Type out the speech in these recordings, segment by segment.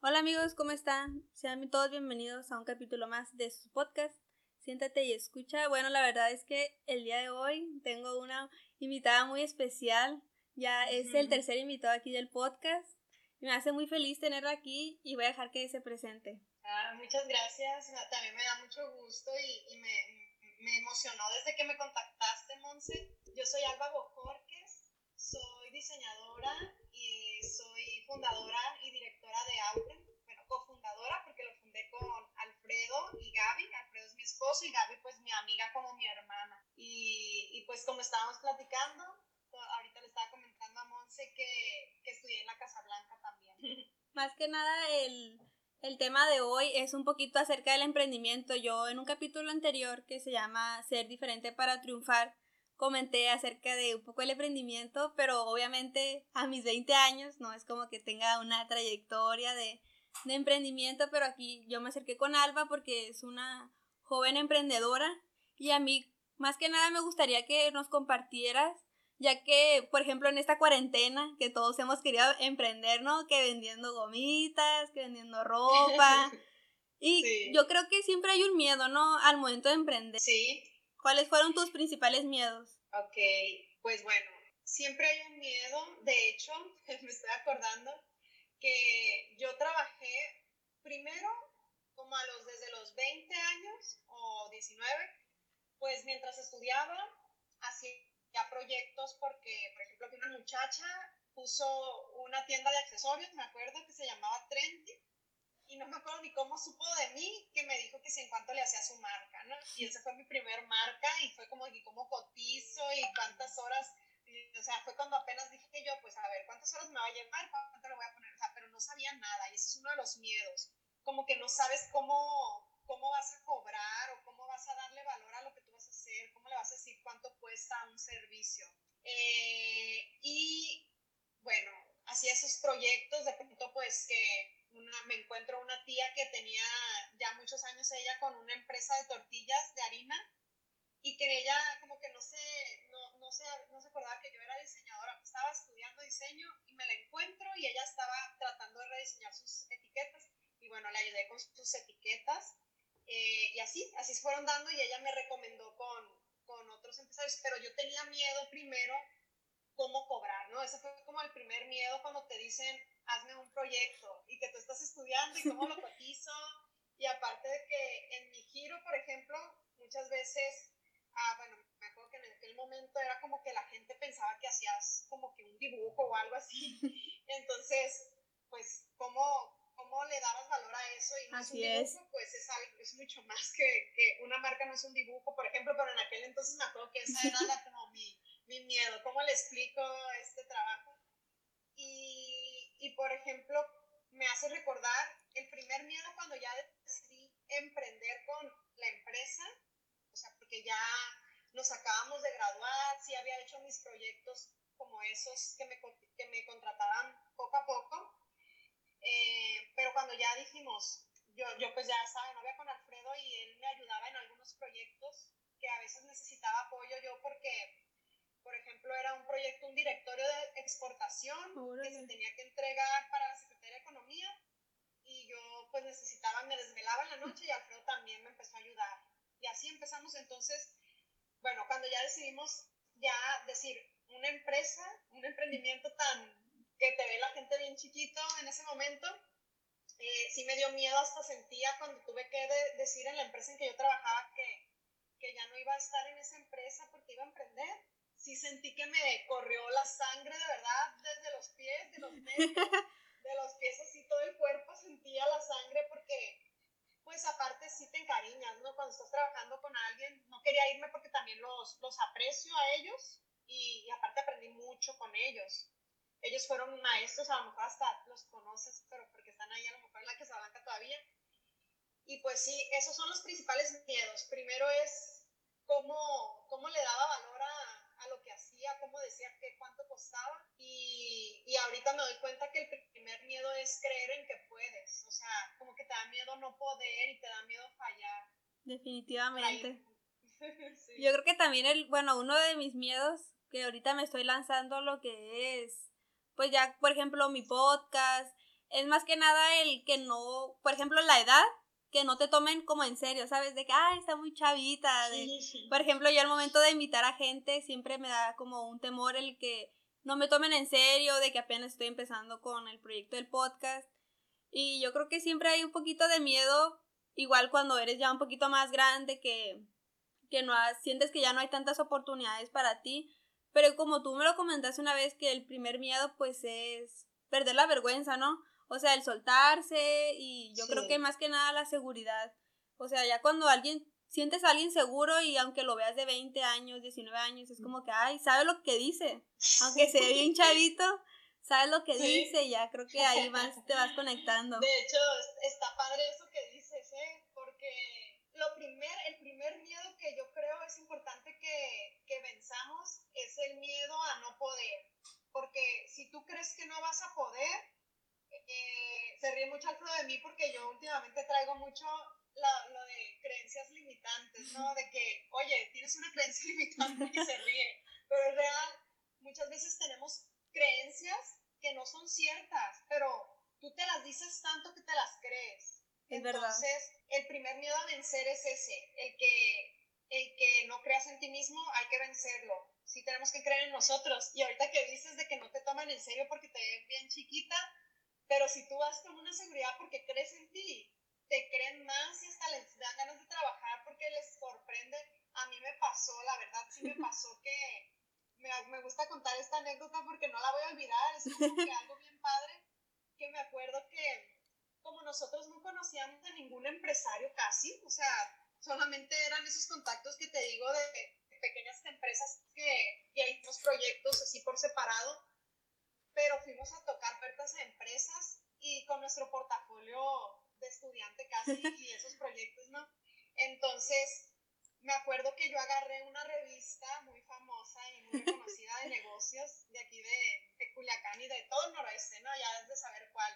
Hola amigos, ¿cómo están? Sean todos bienvenidos a un capítulo más de su podcast. Siéntate y escucha. Bueno, la verdad es que el día de hoy tengo una invitada muy especial. Ya es el tercer invitado aquí del podcast. Me hace muy feliz tenerla aquí y voy a dejar que se presente. Ah, muchas gracias. También me da mucho gusto y, me, me, emocionó desde que me contactaste, Monse. Yo soy Alba Bojorques, soy diseñadora y soy fundadora y directora de Auten. Bueno, cofundadora porque lo fundé con Alfredo y Gaby. Alfredo es mi esposo y Gaby pues mi amiga como mi hermana. Y, y pues como estábamos platicando, ahorita le estaba comentando a Monse que, que estudié en la Casa Blanca también. Más que nada el el tema de hoy es un poquito acerca del emprendimiento. Yo en un capítulo anterior que se llama Ser diferente para triunfar, comenté acerca de un poco el emprendimiento, pero obviamente a mis 20 años no es como que tenga una trayectoria de, de emprendimiento, pero aquí yo me acerqué con Alba porque es una joven emprendedora y a mí más que nada me gustaría que nos compartieras ya que, por ejemplo, en esta cuarentena que todos hemos querido emprender, ¿no? Que vendiendo gomitas, que vendiendo ropa. Y yo creo que siempre hay un miedo, ¿no? Al momento de emprender. Sí. ¿Cuáles fueron tus principales miedos? Ok, pues bueno, siempre hay un miedo. De hecho, me estoy acordando que yo trabajé primero como a los desde los 20 años o 19, pues mientras estudiaba, ya proyectos porque, por ejemplo, aquí una muchacha puso una tienda de accesorios, me acuerdo, que se llamaba Trendy, y no me acuerdo ni cómo supo de mí, que me dijo que si en cuánto le hacía su marca, ¿no? Y esa fue mi primer marca, y fue como, y cómo cotizo, y cuántas horas, o sea, fue cuando apenas dije yo, pues a ver, ¿cuántas horas me va a llevar? ¿Cuánto le voy a poner? O sea, pero no sabía nada, y ese es uno de los miedos, como que no sabes cómo, cómo vas a cobrar o cómo vas a darle valor a lo que tú vas a hacer, cómo le vas a decir cuánto cuesta un servicio. Eh, y bueno, hacía esos proyectos, de pronto pues que una, me encuentro una tía que tenía ya muchos años ella con una empresa de tortillas de harina y que ella como que no se, no, no se, no se acordaba que yo era diseñadora, estaba estudiando diseño y me la encuentro y ella estaba tratando de rediseñar sus etiquetas y bueno, le ayudé con sus etiquetas eh, y así, así se fueron dando y ella me recomendó con, con otros empresarios, pero yo tenía miedo primero cómo cobrar, ¿no? Ese fue como el primer miedo cuando te dicen, hazme un proyecto y que tú estás estudiando y cómo lo cotizo. Y aparte de que en mi giro, por ejemplo, muchas veces, ah, bueno, me acuerdo que en aquel momento era como que la gente pensaba que hacías como que un dibujo o algo así. Entonces, pues, ¿cómo, cómo le dabas valor a eso y no Así es un dibujo, pues es, algo, es mucho más que, que, una marca no es un dibujo, por ejemplo, pero en aquel entonces me acuerdo que esa era la, como mi, mi miedo, cómo le explico este trabajo. Y, por ejemplo, me hace recordar el primer miedo cuando ya decidí emprender con la empresa, o sea, porque ya nos acabamos de graduar, sí había hecho mis proyectos como esos que me, que me contrataban poco a poco, eh, pero cuando ya dijimos, yo, yo pues ya estaba de novia con Alfredo y él me ayudaba en algunos proyectos que a veces necesitaba apoyo yo porque, por ejemplo, era un proyecto, un directorio de exportación que se tenía que entregar para la Secretaría de Economía y yo pues necesitaba, me desvelaba en la noche y Alfredo también me empezó a ayudar. Y así empezamos entonces, bueno, cuando ya decidimos ya decir una empresa, un emprendimiento tan que te ve la gente bien chiquito en ese momento. Eh, sí me dio miedo, hasta sentía cuando tuve que decir en la empresa en que yo trabajaba que, que ya no iba a estar en esa empresa porque iba a emprender. Sí sentí que me corrió la sangre de verdad desde los pies, de los pies, de los pies así todo el cuerpo sentía la sangre porque pues aparte sí te encariñas, ¿no? Cuando estás trabajando con alguien, no quería irme porque también los, los aprecio a ellos y, y aparte aprendí mucho con ellos ellos fueron maestros, a lo mejor hasta los conoces, pero porque están ahí a lo mejor en la Casablanca todavía. Y pues sí, esos son los principales miedos. Primero es cómo, cómo le daba valor a, a lo que hacía, cómo decía que cuánto costaba. Y, y, ahorita me doy cuenta que el primer miedo es creer en que puedes. O sea, como que te da miedo no poder y te da miedo fallar. Definitivamente. Yo creo que también el, bueno, uno de mis miedos que ahorita me estoy lanzando lo que es pues ya, por ejemplo, mi podcast, es más que nada el que no, por ejemplo, la edad, que no te tomen como en serio, ¿sabes? De que, ay, está muy chavita. Por ejemplo, yo al momento de invitar a gente siempre me da como un temor el que no me tomen en serio, de que apenas estoy empezando con el proyecto del podcast. Y yo creo que siempre hay un poquito de miedo, igual cuando eres ya un poquito más grande, que, que no sientes que ya no hay tantas oportunidades para ti. Pero como tú me lo comentaste una vez, que el primer miedo pues es perder la vergüenza, ¿no? O sea, el soltarse y yo creo que más que nada la seguridad. O sea, ya cuando alguien sientes a alguien seguro y aunque lo veas de 20 años, 19 años, es como que, ay, sabe lo que dice. Aunque sea bien chavito, sabes lo que dice y ya creo que ahí más te vas conectando. De hecho, está padre eso que dices, ¿eh? Porque lo primer, el primer miedo que yo creo es importante que, que venzamos es el miedo a no poder. Porque si tú crees que no vas a poder, se ríe mucho Alfredo de mí porque yo últimamente traigo mucho lo de creencias limitantes, ¿no? De que, oye, tienes una creencia limitante y se ríe, pero es real. Muchas veces tenemos creencias que no son ciertas, pero tú te las dices tanto que te las crees. Es Entonces, el primer miedo a vencer es ese, el que, el que no creas en ti mismo, hay que vencerlo. Sí tenemos que creer en nosotros. Y ahorita que dices de que no te toman en serio porque te ven bien chiquita, pero si tú vas con una seguridad porque crees en ti, te creen más y hasta les dan ganas de trabajar porque les sorprende. A mí me pasó, la verdad, sí me pasó que me, me gusta contar esta anécdota porque no la voy a olvidar, es como que algo bien padre, que me acuerdo que como nosotros no conocíamos a ningún empresario casi, o sea, solamente eran esos contactos que te digo de, pequeñas empresas que, que hicimos proyectos así por separado, pero fuimos a tocar puertas a empresas y con nuestro portafolio de estudiante casi y esos proyectos, ¿no? Entonces, me acuerdo que yo agarré una revista muy famosa y muy reconocida de negocios de aquí de, de Culiacán y de todo el noroeste, ¿no? Ya desde saber cuál.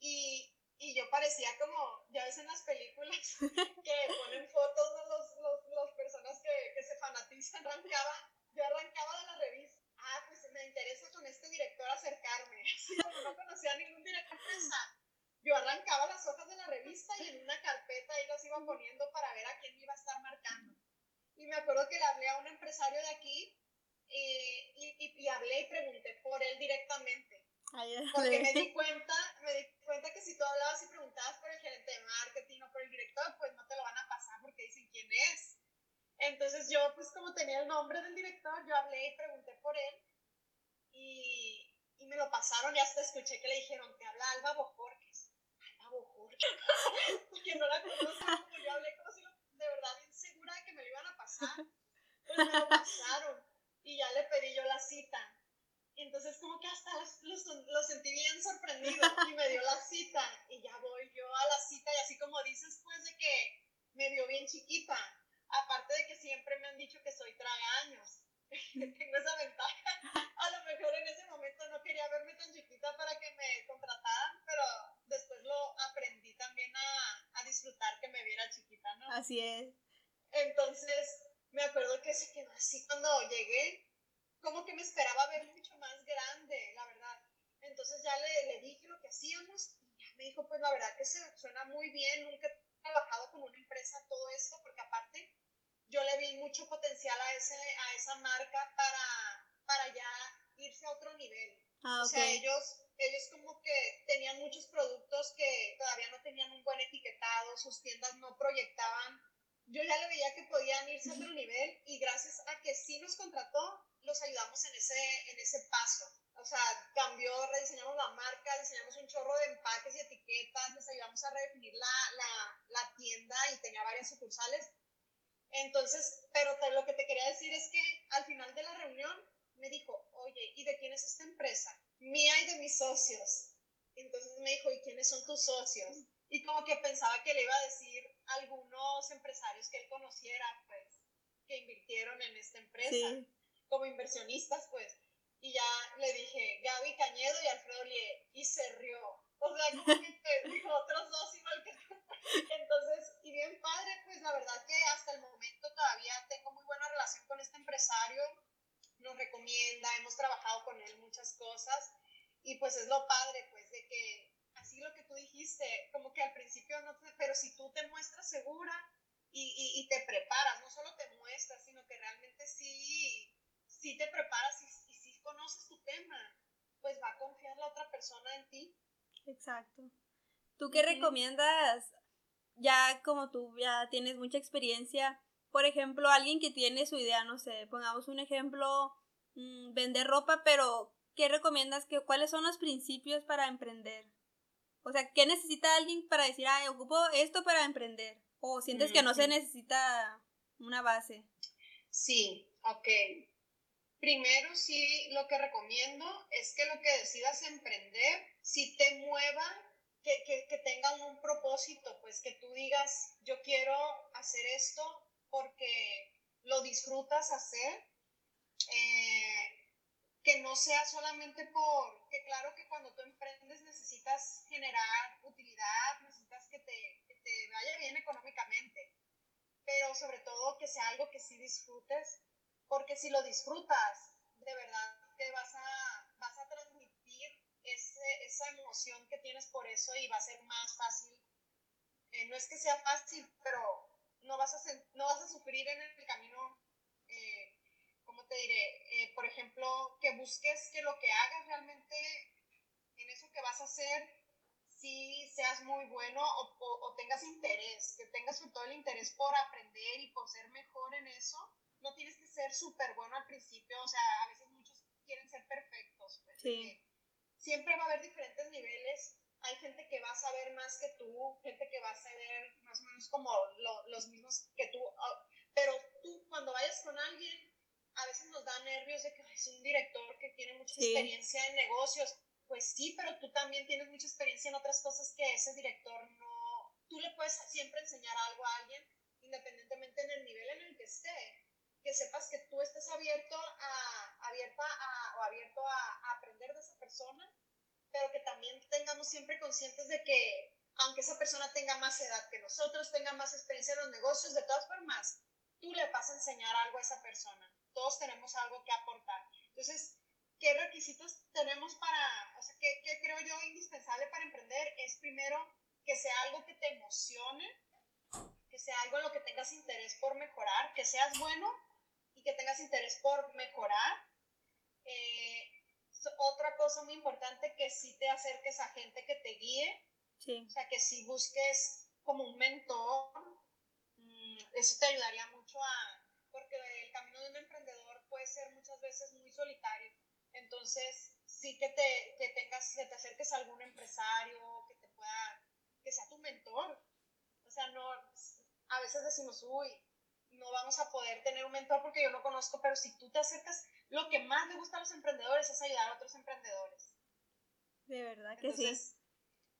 Y, y yo parecía como, ya ves en las películas que ponen fotos de los, los, los personas que, que se fanatizan, arrancaba, yo arrancaba de la revista. Ah, pues me interesa con este director acercarme. No conocía a ningún director yo arrancaba las hojas de la revista y en una carpeta ahí los iba poniendo para ver a quién iba a estar marcando. Y me acuerdo que le hablé a un empresario de aquí eh, y, y, hablé y pregunté por él directamente. porque me di cuenta, me di cuenta que si tú hablabas y preguntabas por el gerente de marketing o por el director, pues no te lo van a pasar porque dicen quién es. Entonces yo, pues como tenía el nombre del director, yo hablé y pregunté por él y, y me lo pasaron y hasta escuché que le dijeron, te habla Alba Bojorques porque no la conozco, yo hablé como si de verdad insegura de que me lo iban a pasar, pues me lo pasaron y ya le pedí yo la cita. Y entonces como que hasta lo, sentí bien sorprendido y me dio la cita y ya voy yo a la cita y así como dices pues de que me vio bien chiquita, aparte de que siempre me han dicho que soy tragaños tengo esa ventaja. A lo mejor en ese momento no quería verme tan chiquita para que me contrataran, pero después lo aprendí también a, a disfrutar que me viera chiquita, ¿no? Así es. Entonces, me acuerdo que se quedó así cuando llegué, como que me esperaba ver mucho más grande, la verdad. Entonces ya le, le dije lo que hacíamos y ya me dijo, pues la verdad que se suena muy bien, nunca he trabajado con una empresa todo esto, porque aparte yo le vi mucho potencial a, ese, a esa marca para, para ya irse a otro nivel. Ah, o sea, ellos, ellos como que tenían muchos productos que todavía no tenían un buen etiquetado, sus tiendas no proyectaban. Yo ya le veía que podían irse a otro nivel y gracias a que sí nos contrató, los ayudamos en ese, en ese paso. O sea, cambió, rediseñamos la marca, diseñamos un chorro de empaques y etiquetas, les ayudamos a redefinir la, la, la tienda y tenía varias sucursales entonces, pero lo que te quería decir es que al final de la reunión me dijo, oye, ¿y de quién es esta empresa? Mía y de mis socios. Entonces me dijo, ¿y quiénes son tus socios? Y como que pensaba que le iba a decir algunos empresarios que él conociera, pues, que invirtieron en esta empresa, como inversionistas, pues. Y ya le dije, Gaby Cañedo y Alfredo Lie, y se rió. O sea, como que dijo otros dos igual que tú. Entonces, y bien padre, pues la verdad que hasta el momento todavía tengo muy buena relación con este empresario, nos recomienda, hemos trabajado con él muchas cosas y pues es lo padre, pues de que dijiste, como que al principio no te, pero si tú te muestras segura y, y, te preparas, no solo te muestras, sino que realmente sí, sí te preparas y, y sí conoces tu tema, pues va a confiar la otra persona en ti. Exacto. ¿Tú qué recomiendas? Ya como tú ya tienes mucha experiencia, por ejemplo, alguien que tiene su idea, no sé, pongamos un ejemplo, mm, vender ropa, pero ¿qué recomiendas? Que, ¿Cuáles son los principios para emprender? O sea, ¿qué necesita alguien para decir, ay, ocupo esto para emprender? ¿O sientes que no se necesita una base? Sí, ok. Primero, sí, lo que recomiendo es que lo que decidas emprender, si te mueva, que, que, que tenga un propósito, pues que tú digas, yo quiero hacer esto porque lo disfrutas hacer. Eh, que no sea solamente por, que claro que cuando tú emprendes necesitas generar utilidad, necesitas que te, que te vaya bien económicamente, pero sobre todo que sea algo que sí disfrutes, porque si lo disfrutas, de verdad te vas a, ese, esa emoción que tienes por eso y va a ser más fácil. Eh, no es que sea fácil, pero no vas a, no vas a sufrir en el camino te diré? Eh, por ejemplo, que busques que lo que hagas realmente en eso que vas a hacer, si seas muy bueno o, o, tengas interés, que tengas todo el interés por aprender y por ser mejor en eso. No tienes que ser súper bueno al principio, o sea, a veces muchos quieren ser perfectos. Pues, sí. Siempre va a haber diferentes niveles. Hay gente que va a saber más que tú, gente que va a saber más o menos como los mismos que tú. Ah, pero tú, cuando vayas con alguien, a veces nos da nervios de que es un director que tiene mucha experiencia en negocios. Pues sí, pero tú también tienes mucha experiencia en otras cosas que ese director no... Tú le puedes siempre enseñar algo a alguien, independientemente en el nivel en el que esté. Que sepas que tú estés abierto a, abierta a, o abierto a, aprender de esa persona, pero que también tengamos siempre conscientes de que aunque esa persona tenga más edad que nosotros, tenga más experiencia en los negocios, de todas formas, tú le vas a enseñar algo a esa persona todos tenemos algo que aportar. Entonces, ¿qué requisitos tenemos para, o sea, qué, qué creo yo indispensable para emprender? Es primero que sea algo que te emocione, que sea algo en lo que tengas interés por mejorar, que seas bueno y que tengas interés por mejorar. Eh, otra cosa muy importante, que sí te acerques a gente que te guíe, sí. o sea, que si busques como un mentor, mm, eso te ayudaría mucho a, porque el camino de un emprendedor puede ser muchas veces muy solitario. Entonces, sí que te, que tengas, que te acerques a algún empresario que te pueda, que sea tu mentor. O sea, no, a veces decimos, uy, no vamos a poder tener un mentor porque yo no conozco, pero si tú te acercas, lo que más le gusta a los emprendedores es ayudar a otros emprendedores. De verdad que sí.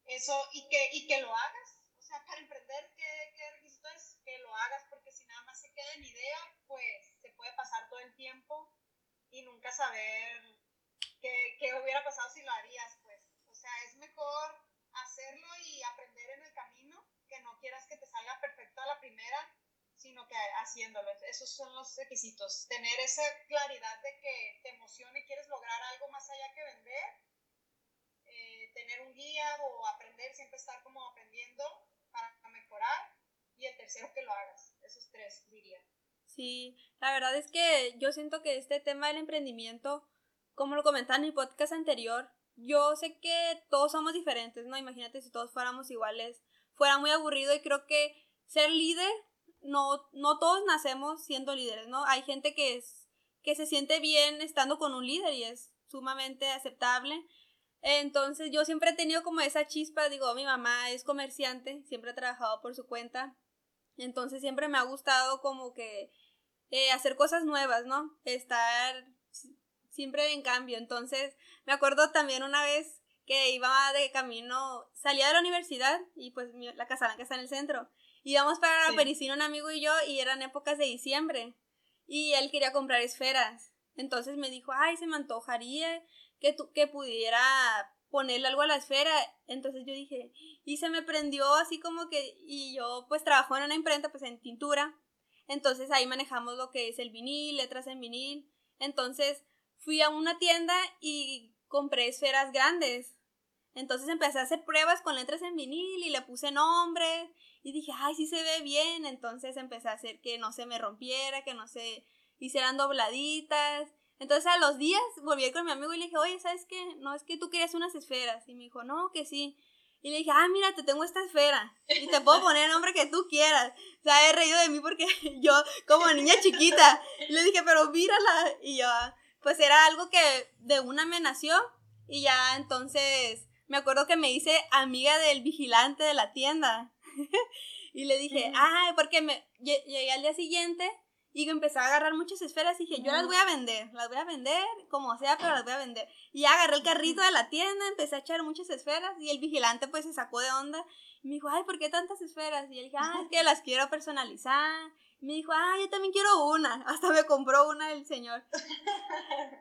Eso, y que, y que lo hagas. O sea, para emprender, ¿qué, qué requisito es? Que lo hagas, porque si nada más se queda en idea, pues se puede pasar todo el tiempo y nunca saber qué, qué hubiera pasado si lo harías, pues. O sea, es mejor hacerlo y aprender en el camino, que no quieras que te salga perfecto a la primera, sino que haciéndolo. Esos son los requisitos. Tener esa claridad de que te emocione y quieres lograr algo más allá que vender. Eh, tener un guía o aprender, siempre estar como aprendiendo para mejorar. Y el tercero, que lo hagas. Esos tres, diría. Sí, la verdad es que yo siento que este tema del emprendimiento, como lo comentaba en mi podcast anterior, yo sé que todos somos diferentes, ¿no? Imagínate si todos fuéramos iguales, fuera muy aburrido y creo que ser líder, no, no todos nacemos siendo líderes, ¿no? Hay gente que, es, que se siente bien estando con un líder y es sumamente aceptable. Entonces yo siempre he tenido como esa chispa, digo, mi mamá es comerciante, siempre ha trabajado por su cuenta, entonces siempre me ha gustado como que eh, hacer cosas nuevas, ¿no? Estar siempre en cambio. Entonces, me acuerdo también una vez que iba de camino, salía de la universidad y pues la casa que está en el centro. Íbamos para la Pericina un amigo y yo y eran épocas de diciembre y él quería comprar esferas. Entonces me dijo, ay, se me antojaría que, tu, que pudiera ponerle algo a la esfera. Entonces yo dije, y se me prendió así como que, y yo pues trabajo en una imprenta pues en tintura. Entonces ahí manejamos lo que es el vinil, letras en vinil. Entonces fui a una tienda y compré esferas grandes. Entonces empecé a hacer pruebas con letras en vinil y le puse nombres y dije, ay, sí se ve bien. Entonces empecé a hacer que no se me rompiera, que no se hicieran dobladitas. Entonces a los días volví con mi amigo y le dije, oye, ¿sabes qué? No, es que tú querías unas esferas. Y me dijo, no, que sí. Y le dije, ah, mira, te tengo esta esfera. Y te puedo poner el nombre que tú quieras. O sea, he reído de mí porque yo, como niña chiquita, le dije, pero mírala. Y yo, pues era algo que de una me nació. Y ya entonces me acuerdo que me hice amiga del vigilante de la tienda. y le dije, ay, porque me llegué al día siguiente y empecé a agarrar muchas esferas y dije, yo las voy a vender, las voy a vender, como sea, pero las voy a vender. Y agarré el carrito de la tienda, empecé a echar muchas esferas y el vigilante pues se sacó de onda y me dijo, ay, ¿por qué tantas esferas? Y él dije, ah, es que las quiero personalizar. Y me dijo, ah, yo también quiero una. Hasta me compró una el señor.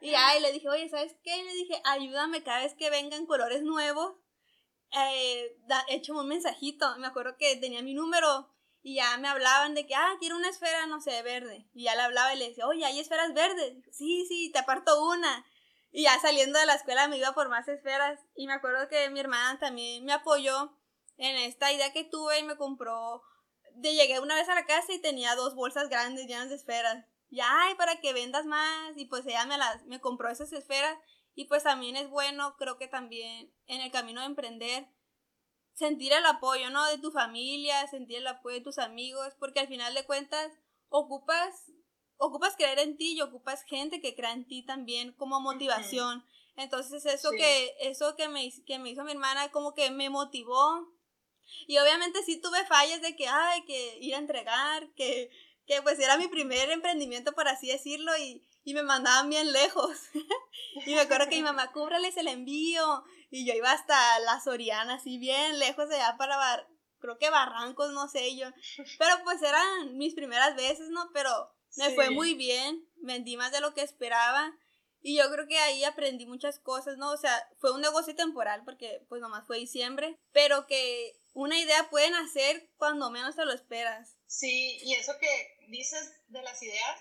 Y ay, le dije, oye, ¿sabes qué? Y le dije, ayúdame cada vez que vengan colores nuevos. Eh, da, un mensajito. Me acuerdo que tenía mi número y ya me hablaban de que, ah, quiero una esfera, no sé, verde. Y ya le hablaba y le decía, oye, ¿hay esferas verdes? Sí, sí, te aparto una. Y ya saliendo de la escuela me iba por más esferas. Y me acuerdo que mi hermana también me apoyó en esta idea que tuve y me compró. De llegué una vez a la casa y tenía dos bolsas grandes llenas de esferas. Y ay, para que vendas más. Y pues ella me las, me compró esas esferas. Y pues también es bueno, creo que también en el camino de emprender, sentir el apoyo, ¿no? De tu familia, sentir el apoyo de tus amigos, porque al final de cuentas ocupas, ocupas creer en ti y ocupas gente que crea en ti también como motivación. Entonces eso que, eso que me, que me hizo mi hermana como que me motivó. Y obviamente sí tuve fallas de que, ay, que ir a entregar, que, que pues era mi primer emprendimiento, por así decirlo, y, y me mandaban bien lejos. y me acuerdo que mi mamá, cúbrales el envío. Y yo iba hasta la Soriana, así bien lejos de allá para, creo que Barrancos, no sé yo. Pero pues eran mis primeras veces, ¿no? Pero me fue muy bien, vendí más de lo que esperaba. Y yo creo que ahí aprendí muchas cosas, ¿no? O sea, fue un negocio temporal porque pues nomás fue diciembre, pero que una idea puede nacer cuando menos te lo esperas. Sí, y eso que dices de las ideas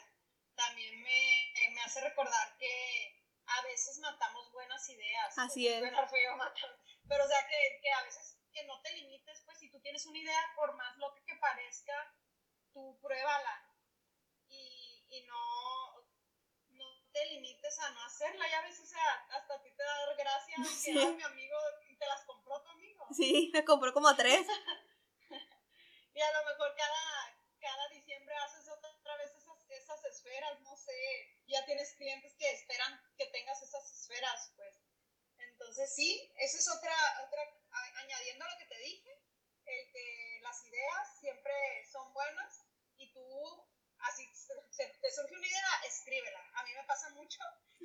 también me me hace recordar que a veces matamos buenas ideas. Así es. Pero o sea, que, que, a veces que no te limites, pues si tú tienes una idea, por más loca que parezca, tú pruébala. Y, y no, no te limites a no hacerla. Ya a veces, o sea, hasta a ti te da gracia sí. que mi amigo te las compró tu amigo. Sí, me compró como tres. y a lo mejor cada diciembre haces otra vez esas esferas, no sé, ya tienes clientes que esperan que tengas esas esferas, pues. Entonces sí, eso es otra, otra añadiendo lo que te dije, el que las ideas siempre son buenas y tú, así te surge una idea, escríbela. A mí me pasa mucho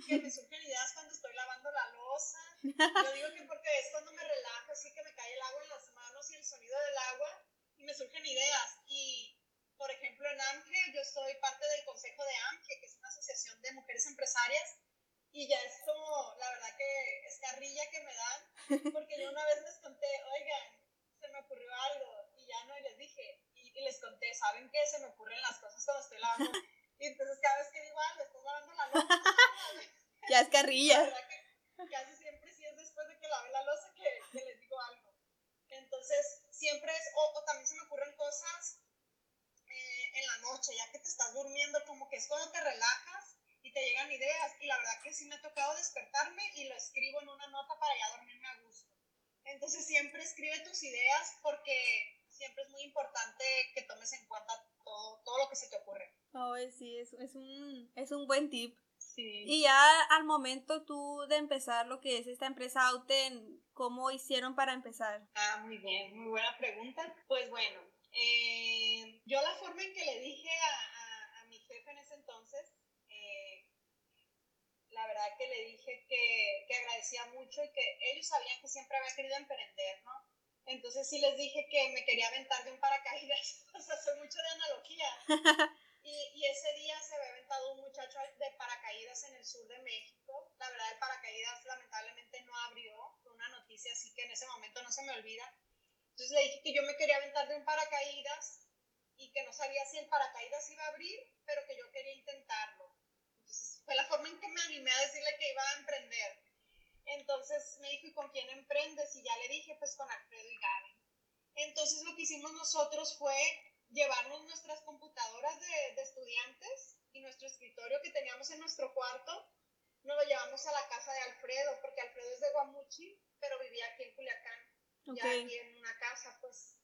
que me surgen ideas cuando estoy lavando la losa. Yo digo que porque es cuando me relajo, así que me cae el agua en las manos y el sonido del agua y me surgen ideas. Y por ejemplo, en AMGE, yo soy parte del consejo de AMGE, que es una asociación de mujeres empresarias, y ya es como, la verdad que es carrilla que me dan, porque yo una vez les conté, oigan, se me ocurrió algo, y ya no, y les dije, y, les conté, ¿saben qué? Se me ocurren las cosas cuando estoy lavando. Y entonces cada vez que digo algo, estás lavando la losa. ya es carrilla. La verdad que casi siempre sí es después de que lave la losa que, que les digo algo. Entonces, siempre es, o, o también se me ocurren cosas noche, ya que te estás durmiendo, como que es cuando te relajas y te llegan ideas. Y la verdad que sí me ha tocado despertarme y lo escribo en una nota para ya dormirme a gusto. Entonces siempre escribe tus ideas porque siempre es muy importante que tomes en cuenta todo, todo lo que se te ocurre. Oh, sí, es, es, un, es un buen tip. Sí. Y ya al momento tú de empezar lo que es esta empresa Auten, ¿cómo hicieron para empezar? Ah, muy bien, muy buena pregunta. Pues bueno, eh, yo la forma en que le dije a, a, mi jefe en ese entonces, eh, la verdad que le dije que, que, agradecía mucho y que ellos sabían que siempre había querido emprender, ¿no? Entonces sí les dije que me quería aventar de un paracaídas, o sea, soy mucho de analogía. Y, y, ese día se había aventado un muchacho de paracaídas en el sur de México. La verdad, el paracaídas lamentablemente no abrió, fue una noticia así que en ese momento no se me olvida. Entonces le dije que yo me quería aventar de un paracaídas sabía si el paracaídas iba a abrir, pero que yo quería intentarlo. Entonces fue la forma en que me animé a decirle que iba a emprender. Entonces me dijo, ¿y con quién emprendes? Y ya le dije, pues con Alfredo y Gaby. Entonces lo que hicimos nosotros fue llevarnos nuestras computadoras de, de estudiantes y nuestro escritorio que teníamos en nuestro cuarto, nos lo llevamos a la casa de Alfredo, porque Alfredo es de Guamuchi, pero vivía aquí en Culiacán, ya aquí en una casa, pues.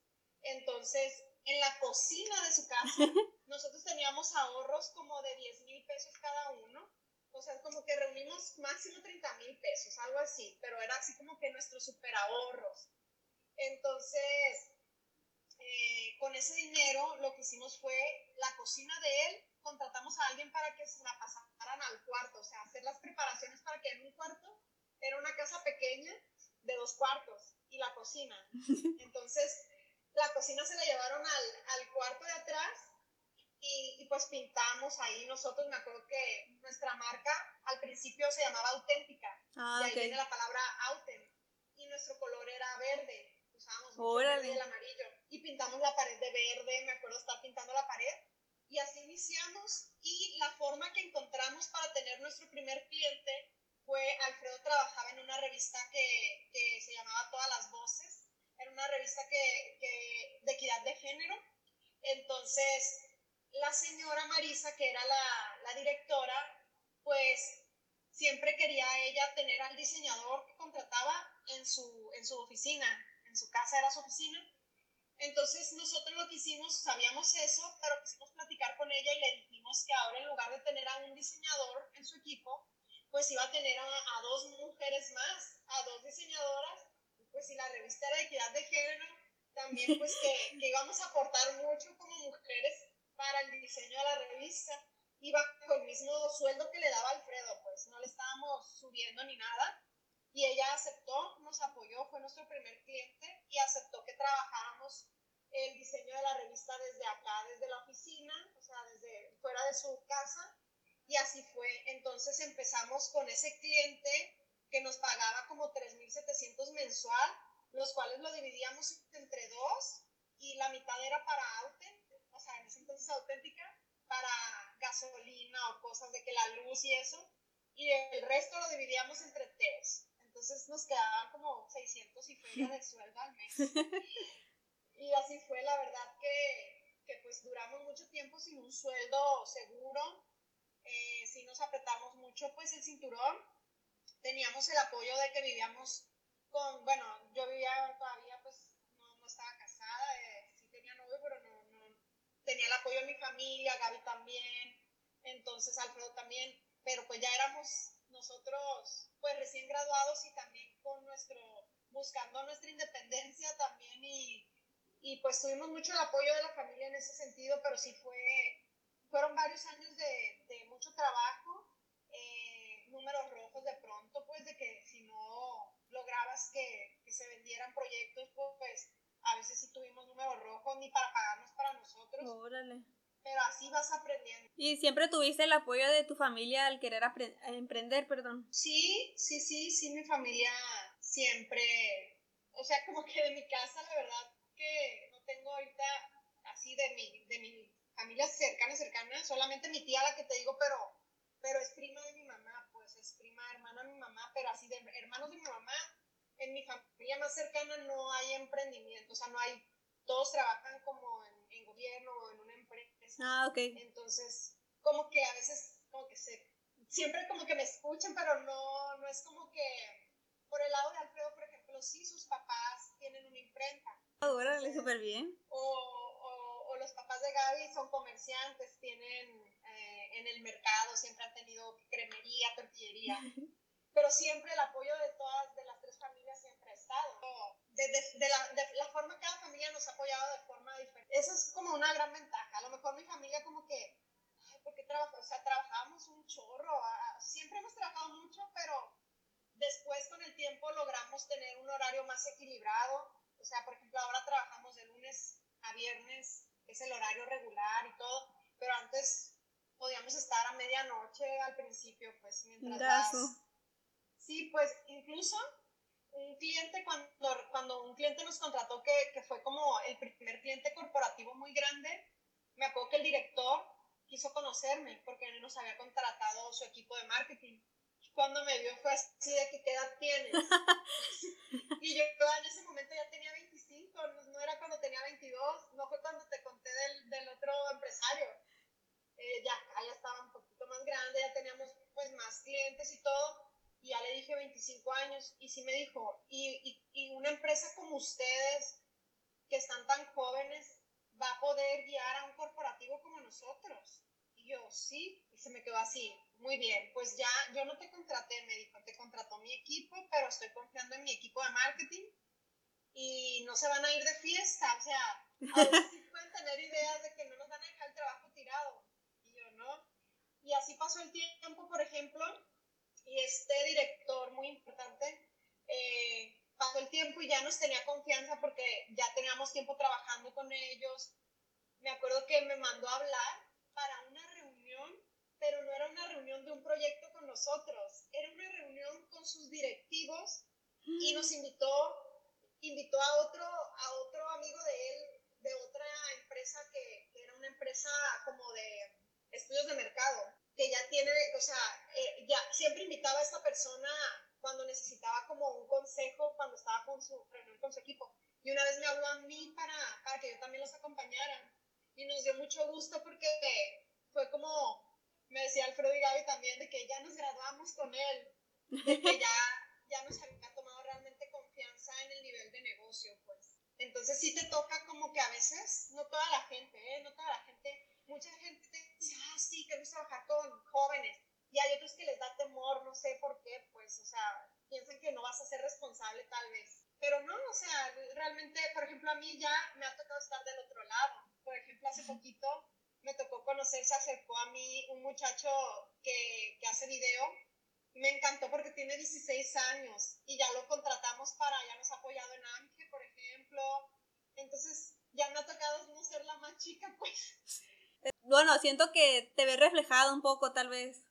Entonces, en la cocina de su casa, nosotros teníamos ahorros como de 10 mil pesos cada uno. O sea, como que reunimos máximo 30 mil pesos, algo así, pero era así como que nuestros super ahorros. Entonces, eh, con ese dinero lo que hicimos fue la cocina de él, contratamos a alguien para que se la pasaran al cuarto, o sea, hacer las preparaciones para que en un cuarto era una casa pequeña de dos cuartos y la cocina. Entonces, la cocina se la llevaron al, al cuarto de atrás y, y, pues pintamos ahí. Nosotros me acuerdo que nuestra marca al principio se llamaba Auténtica. Ah, y ahí viene la palabra Auten. Y nuestro color era verde. Usábamos verde y el amarillo. Y pintamos la pared de verde. Me acuerdo estar pintando la pared. Y así iniciamos. Y la forma que encontramos para tener nuestro primer cliente fue Alfredo trabajaba en una revista que, que se llamaba Todas las Voces era una revista que, que, de equidad de género. Entonces, la señora Marisa, que era la, la directora, pues siempre quería ella tener al diseñador que contrataba en su, en su oficina, en su casa era su oficina. Entonces nosotros lo que hicimos, sabíamos eso, pero quisimos platicar con ella y le dijimos que ahora en lugar de tener a un diseñador en su equipo, pues iba a tener a, a dos mujeres más, a dos diseñadoras pues si la revista era de equidad de género, también pues que, que íbamos a aportar mucho como mujeres para el diseño de la revista. Iba con el mismo sueldo que le daba Alfredo, pues no le estábamos subiendo ni nada. Y ella aceptó, nos apoyó, fue nuestro primer cliente y aceptó que trabajáramos el diseño de la revista desde acá, desde la oficina, o sea, desde fuera de su casa. Y así fue. Entonces empezamos con ese cliente que nos pagaba como 3.700 mensual, los cuales lo dividíamos entre dos y la mitad era para Auten, o sea, en ese entonces auténtica, para gasolina o cosas de que la luz y eso, y el resto lo dividíamos entre tres. Entonces nos quedaban como 600 y feria de sueldo al mes. y así fue, la verdad que, que, pues duramos mucho tiempo sin un sueldo seguro, eh, sí nos apretamos mucho pues el cinturón, teníamos el apoyo de que vivíamos con, bueno, yo vivía todavía, pues no, no estaba casada, eh, sí tenía novio, pero no, no, tenía el apoyo de mi familia, Gaby también, entonces Alfredo también, pero pues ya éramos nosotros pues recién graduados y también con nuestro, buscando nuestra independencia también y, y pues tuvimos mucho el apoyo de la familia en ese sentido, pero sí fue, fueron varios años de, de mucho trabajo números rojos de pronto, pues de que si no lograbas que, que se vendieran proyectos, pues a veces sí tuvimos números rojos ni para pagarnos para nosotros. Órale. Pero así vas aprendiendo. ¿Y siempre tuviste el apoyo de tu familia al querer emprender, perdón? Sí, sí, sí, sí, mi familia siempre, o sea, como que de mi casa, la verdad que no tengo ahorita así de mi, de mi familia cercana, cercana, solamente mi tía la que te digo, pero, pero es prima de mi mamá es prima, hermana de mi mamá, pero así de hermanos de mi mamá, en mi familia más cercana no hay emprendimiento, o sea, no hay, todos trabajan como en, en gobierno o en una empresa. Ah, ok. Entonces, como que a veces, como que se, siempre como que me escuchan, pero no, no es como que, por el lado de Alfredo, por ejemplo, sí, sus papás tienen una imprenta. Ah, órale, súper bien. O, o, o los papás de Gaby son comerciantes, tienen en el mercado, siempre han tenido cremería, tortillería, pero siempre el apoyo de todas, de las tres familias siempre ha estado. De, de, la, de, la, forma cada familia nos ha apoyado de forma diferente. Eso es como una gran ventaja. A lo mejor mi familia como que, ay, ¿por qué O sea, trabajamos un chorro, siempre hemos trabajado mucho, pero después con el tiempo logramos tener un horario más equilibrado. O sea, por ejemplo, ahora trabajamos de lunes a viernes, es el horario regular y todo, pero antes podíamos estar a medianoche al principio, pues mientras Sí, pues incluso un cliente, cuando, cuando un cliente nos contrató, que, que fue como el primer cliente corporativo muy grande, me acuerdo que el director quiso conocerme porque nos había contratado su equipo de marketing. cuando me vio fue así de que qué edad tienes. y yo en ese momento ya tenía 25, no, era cuando tenía 22, no fue cuando te conté del, del otro empresario. Eh, ya, ya estaba un poquito más grande, ya teníamos pues más clientes y todo, y ya le dije 25 años, y sí me dijo, y, y, y una empresa como ustedes, que están tan jóvenes, va a poder guiar a un corporativo como nosotros. Y yo, sí, y se me quedó así, muy bien, pues ya yo no te contraté, me dijo, te contrató mi equipo, pero estoy confiando en mi equipo de marketing y no se van a ir de fiesta, o sea, a veces sí pueden tener ideas de que no nos van a dejar el trabajo tirado. Y yo, no. Y así pasó el tiempo, por ejemplo, y este director muy importante, eh, pasó el tenía confianza porque ya teníamos tiempo trabajando con ellos. Me acuerdo que me mandó a hablar para una reunión, pero no era una reunión de un proyecto con nosotros, era una reunión con sus directivos y nos invitó, invitó a otro, a otro amigo de él, de otra empresa que, que era una empresa como de estudios de mercado, que ya tiene, o sea, eh, ya siempre invitaba a esta persona cuando necesitaba como un consejo cuando estaba con su con su equipo. Y una vez me habló a mí para, para que yo también los acompañara. Y nos dio mucho gusto porque fue como, me decía Alfredo y Gaby también, de que ya nos graduamos con él, de que ya, ya nos había tomado realmente confianza en el nivel de negocio, pues. Entonces sí te toca como que a veces, no toda la gente, ¿eh? no toda la gente, mucha gente te dice, ah, sí, queremos trabajar con jóvenes, y hay otros que les da temor, no sé por qué, pues, o sea, piensan que no vas a ser responsable tal vez. Pero no, o sea, realmente, por ejemplo, a mí ya me ha tocado estar del otro lado. Por ejemplo, hace poquito me tocó conocer, se acercó a mí un muchacho que, que hace video. Me encantó porque tiene 16 años y ya lo contratamos para, ya nos ha apoyado en Ángel, por ejemplo. Entonces, ya me ha tocado no ser la más chica, pues. Bueno, siento que te ves reflejado un poco, tal vez.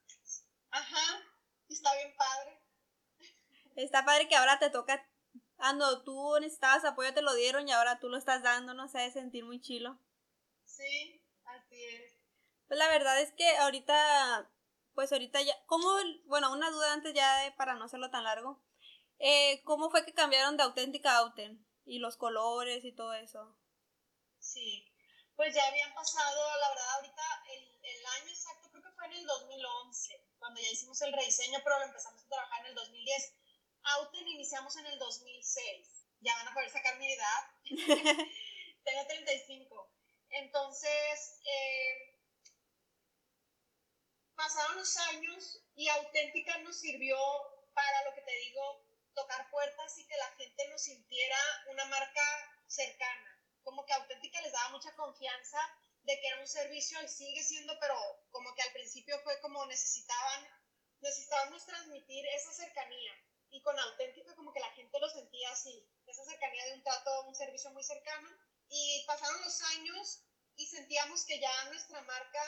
Ajá, está bien padre. Está padre que ahora te toca, ando, tú necesitabas apoyo, te lo dieron y ahora tú lo estás dando, no sé, de sentir muy chilo. Sí, así es. Pues la verdad es que ahorita, pues ahorita ya, ¿cómo, bueno, una duda antes ya para no hacerlo tan largo, eh, ¿cómo fue que cambiaron de auténtica a Auten? Y los colores y todo eso. Sí, pues ya habían pasado, la verdad, ahorita el, el año exacto, creo que fue en el 2011 cuando ya hicimos el rediseño, pero lo empezamos a trabajar en el 2010. Auten iniciamos en el 2006. Ya van a poder sacar mi edad. Tengo 35. Entonces, eh, pasaron los años y Auténtica nos sirvió para lo que te digo, tocar puertas y que la gente nos sintiera una marca cercana. Como que Auténtica les daba mucha confianza de que era un servicio y sigue siendo, pero como que al principio fue como necesitaban, necesitábamos transmitir esa cercanía. Y con auténtico como que la gente lo sentía así, esa cercanía de un trato, un servicio muy cercano. Y pasaron los años y sentíamos que ya nuestra marca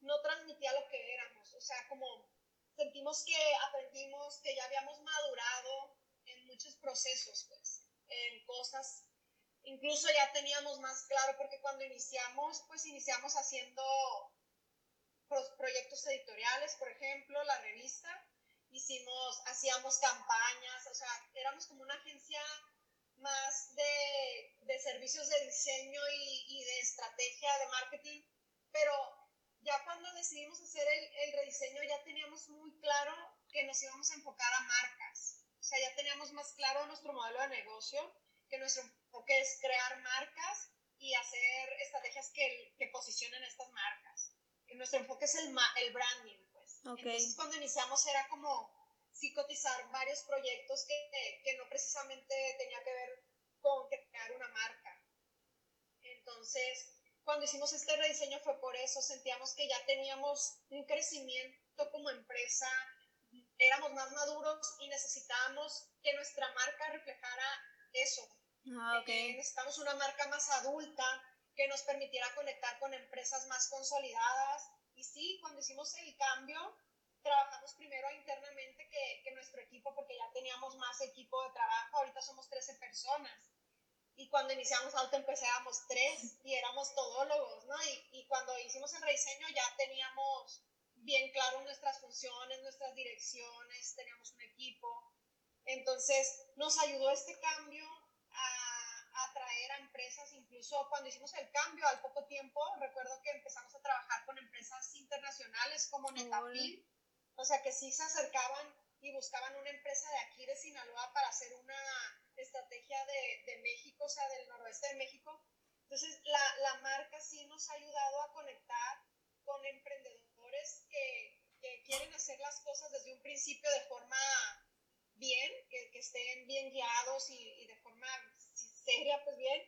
no transmitía lo que éramos, o sea, como sentimos que aprendimos, que ya habíamos madurado en muchos procesos, pues, en cosas Incluso ya teníamos más claro porque cuando iniciamos, pues iniciamos haciendo proyectos editoriales, por ejemplo, la revista, hicimos, hacíamos campañas, o sea, éramos como una agencia más de, de servicios de diseño y, y, de estrategia de marketing, pero ya cuando decidimos hacer el, el rediseño ya teníamos muy claro que nos íbamos a enfocar a marcas, o sea, ya teníamos más claro nuestro modelo de negocio que nuestro enfoque es crear marcas y hacer estrategias que, que posicionen estas marcas. Que nuestro enfoque es el, el branding, pues. Entonces, cuando iniciamos era como psicotizar varios proyectos que, que no precisamente tenía que ver con crear una marca. Entonces, cuando hicimos este rediseño fue por eso, sentíamos que ya teníamos un crecimiento como empresa, éramos más maduros y necesitábamos que nuestra marca reflejara eso. Ah, okay. Eh, necesitamos una marca más adulta que nos permitiera conectar con empresas más consolidadas. Y sí, cuando hicimos el cambio, trabajamos primero internamente que, que nuestro equipo, porque ya teníamos más equipo de trabajo, ahorita somos 13 personas. Y cuando iniciamos Auto empezábamos tres y éramos todólogos, ¿no? Y, y cuando hicimos el rediseño ya teníamos bien claro nuestras funciones, nuestras direcciones, teníamos un equipo. Entonces nos ayudó este cambio atraer a empresas, incluso cuando hicimos el cambio al poco tiempo, recuerdo que empezamos a trabajar con empresas internacionales como Netafil, o sea que sí se acercaban y buscaban una empresa de aquí de Sinaloa para hacer una estrategia de, de México, o sea, del noroeste de México. Entonces, la, la, marca sí nos ha ayudado a conectar con emprendedores que, que, quieren hacer las cosas desde un principio de forma bien, que, que estén bien guiados y, y, de forma seria, pues bien,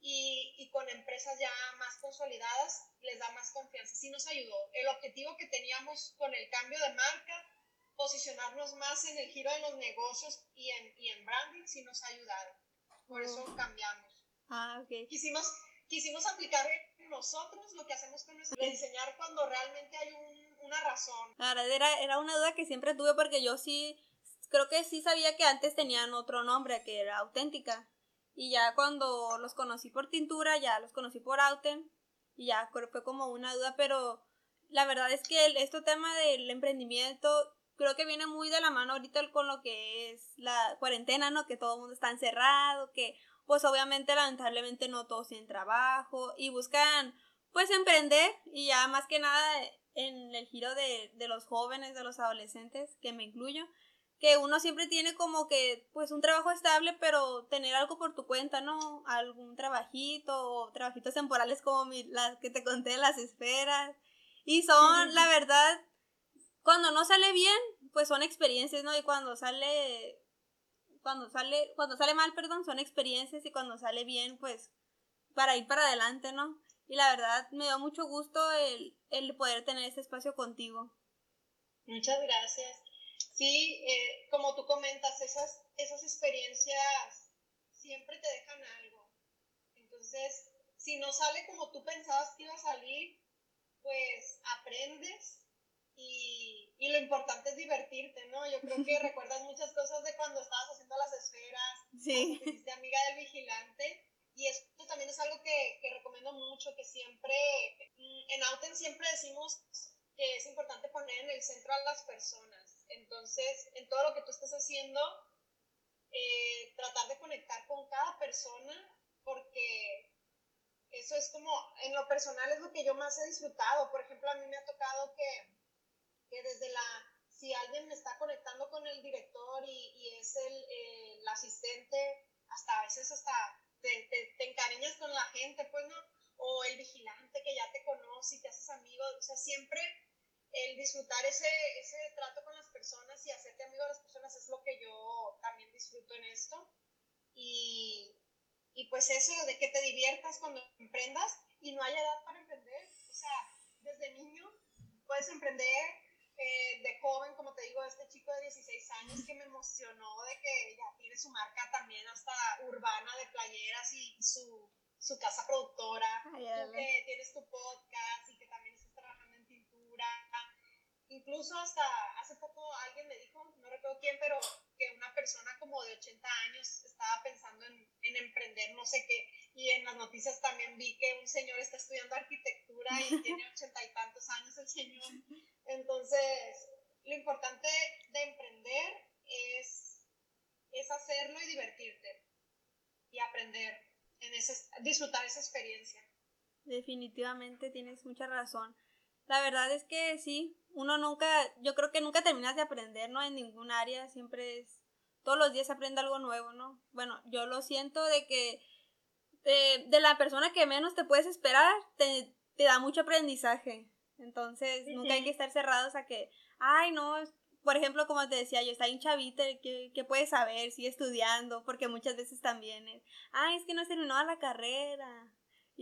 y, y, con empresas ya más consolidadas les da más confianza. Sí nos ayudó. El objetivo que teníamos con el cambio de marca posicionarnos más en el giro de los negocios y en, y en branding sí nos ha ayudado. Por eso cambiamos. Ah, ok. Quisimos, quisimos aplicar nosotros lo que hacemos con nuestro diseñar cuando realmente hay un, una razón. Ahora, era, era una duda que siempre tuve porque yo sí, creo que sí sabía que antes tenían otro nombre, que era auténtica. Y ya cuando los conocí por tintura, ya los conocí por Auten. Y ya fue como una duda, pero la verdad es que este tema del emprendimiento creo que viene muy de la mano ahorita con lo que es la cuarentena, ¿no? Que todo el mundo está encerrado, que pues obviamente lamentablemente no todos tienen trabajo y buscan pues emprender y ya más que nada en el giro de, de los jóvenes, de los adolescentes, que me incluyo, que uno siempre tiene como que pues un trabajo estable, pero tener algo por tu cuenta, ¿no? Algún trabajito o trabajitos temporales como mi, las que te conté, las esferas. Y son, la verdad, cuando no sale bien, pues son experiencias, ¿no? Y cuando sale, cuando sale, cuando sale mal, perdón, son experiencias y cuando sale bien, pues para ir para adelante, ¿no? Y la verdad me dio mucho gusto el, el poder tener este espacio contigo. Muchas gracias. Sí, eh, como tú comentas, esas, esas experiencias siempre te dejan algo. Entonces, si no sale como tú pensabas que iba a salir, pues aprendes y, y, lo importante es divertirte, ¿no? Yo creo que recuerdas muchas cosas de cuando estabas haciendo las esferas, sí. fuiste amiga del vigilante, y esto también es algo que, que recomiendo mucho, que siempre, mm, en Auten siempre decimos que es importante poner en el centro a las personas. Entonces, en todo lo que tú estés haciendo, eh, tratar de conectar con cada persona, porque eso es como, en lo personal es lo que yo más he disfrutado. Por ejemplo, a mí me ha tocado que que desde la, si alguien me está conectando con el director y, y es el, el, asistente, hasta a veces hasta te, te, encariñas con la gente, pues, ¿no? O el vigilante que ya te conoce y te haces amigo, o sea, siempre el disfrutar ese, ese trato con las personas y hacerte amigo de las personas es lo que yo también disfruto en esto. Y, y pues eso, de que te diviertas cuando emprendas y no hay edad para emprender. O sea, desde niño puedes emprender eh, de joven, como te digo, este chico de 16 años que me emocionó de que ya tiene su marca también hasta urbana de playeras y su, su casa productora, Ay, que tienes tu podcast y que también Incluso hasta hace poco alguien me dijo, no recuerdo quién, pero que una persona como de 80 años estaba pensando en, en emprender no sé qué. Y en las noticias también vi que un señor está estudiando arquitectura y tiene ochenta y tantos años el señor. Entonces, lo importante de emprender es, es hacerlo y divertirte y aprender, en ese, disfrutar esa experiencia. Definitivamente tienes mucha razón. La verdad es que sí, uno nunca, yo creo que nunca terminas de aprender, ¿no? En ningún área, siempre es, todos los días aprende algo nuevo, ¿no? Bueno, yo lo siento de que de, de la persona que menos te puedes esperar, te, te da mucho aprendizaje. Entonces, nunca hay que estar cerrados a que, ay, no, por ejemplo, como te decía yo, está un chavito que, que puede saber, sigue estudiando, porque muchas veces también es, ay, es que no ha terminado la carrera.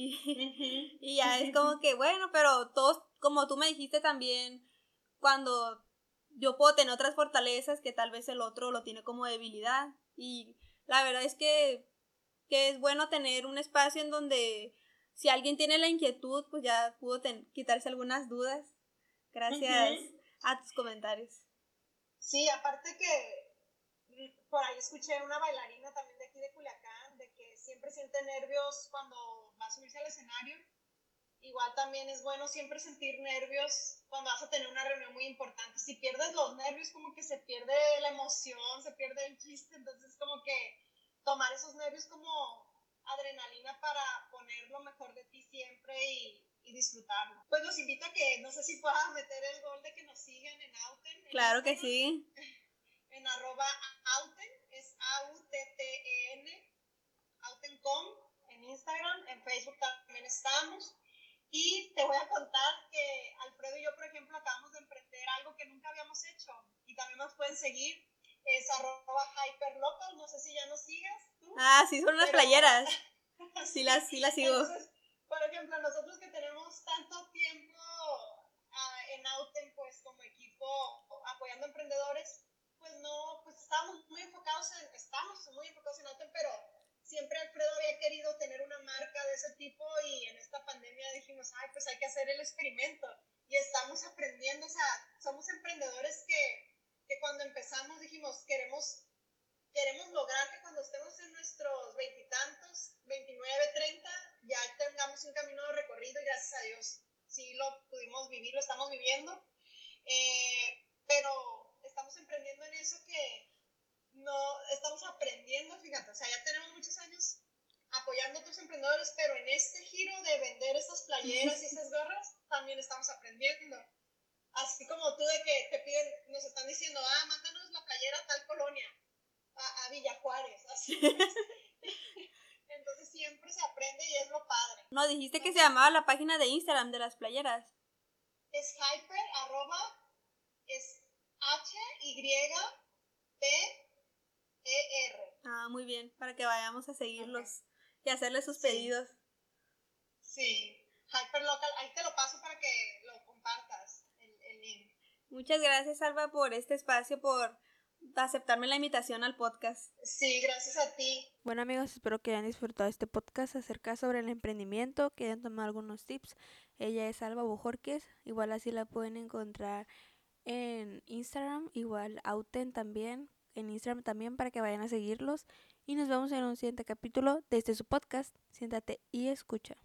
Y, y ya es como que, bueno, pero todos, como tú me dijiste también, cuando yo puedo tener otras fortalezas que tal vez el otro lo tiene como debilidad. Y la verdad es que, que es bueno tener un espacio en donde si alguien tiene la inquietud, pues ya pudo quitarse algunas dudas. Gracias a tus comentarios. Sí, aparte que mm, por ahí escuché una bailarina también de aquí de Culiacán, de que siempre siente nervios cuando a subirse al escenario Igual también es bueno siempre sentir nervios cuando vas a tener una reunión muy importante. Si pierdes los nervios, como que se pierde la emoción, se pierde el chiste. Entonces, como que tomar esos nervios como adrenalina para poner lo mejor de ti siempre y, disfrutarlo. Pues los invito a que, no sé si puedan meter el gol de que nos sigan en Auten. claro que sí. En arroba Auten, es A-U-T-T-E-N, Autencom, en Instagram, en Facebook también estamos. Y te voy a contar que Alfredo y yo, por ejemplo, acabamos de emprender algo que nunca habíamos hecho y también nos pueden seguir. Es arroba hyperlocal, no sé si ya nos sigas tú. Ah, sí, son unas playeras. sí, las, sí las sigo. por ejemplo, nosotros que tenemos tanto tiempo uh, en Auten, pues como equipo apoyando emprendedores, pues no, pues estamos muy enfocados en, estamos muy enfocados en Auten, pero siempre Alfredo había querido tener una marca de ese tipo y en esta pandemia dijimos, ay, pues hay que hacer el experimento. Y estamos aprendiendo, o sea, somos emprendedores que, que cuando empezamos dijimos, queremos, queremos lograr que cuando estemos en nuestros veintitantos, 29, 30, ya tengamos un camino recorrido y gracias a Dios sí lo pudimos vivir, lo estamos viviendo. Eh, pero estamos emprendiendo en eso que, no estamos aprendiendo, fíjate, o sea, ya tenemos muchos años apoyando a otros emprendedores, pero en este giro de vender estas playeras y esas gorras, también estamos aprendiendo. Así como tú de que te piden, nos están diciendo, ah, mándanos la playera a tal colonia, a, a Villa Juárez, así. Entonces siempre se aprende y es lo padre. No, dijiste que se llamaba la página de Instagram de las playeras. Es hyper, arroba, es H, Y, P, ER. Ah, muy bien, para que vayamos a seguirlos y hacerles sus pedidos. Sí, Hyperlocal, ahí te lo paso para que lo compartas, el, link. Muchas gracias, Alba, por este espacio, por aceptarme la invitación al podcast. Sí, gracias a ti. Bueno amigos, espero que hayan disfrutado este podcast acerca sobre el emprendimiento, que hayan tomado algunos tips. Ella es Alba Bujorques, igual así la pueden encontrar en Instagram, igual Auten también, en Instagram también para que vayan a seguirlos. Y nos vemos en un siguiente capítulo de este su podcast. Siéntate y escucha.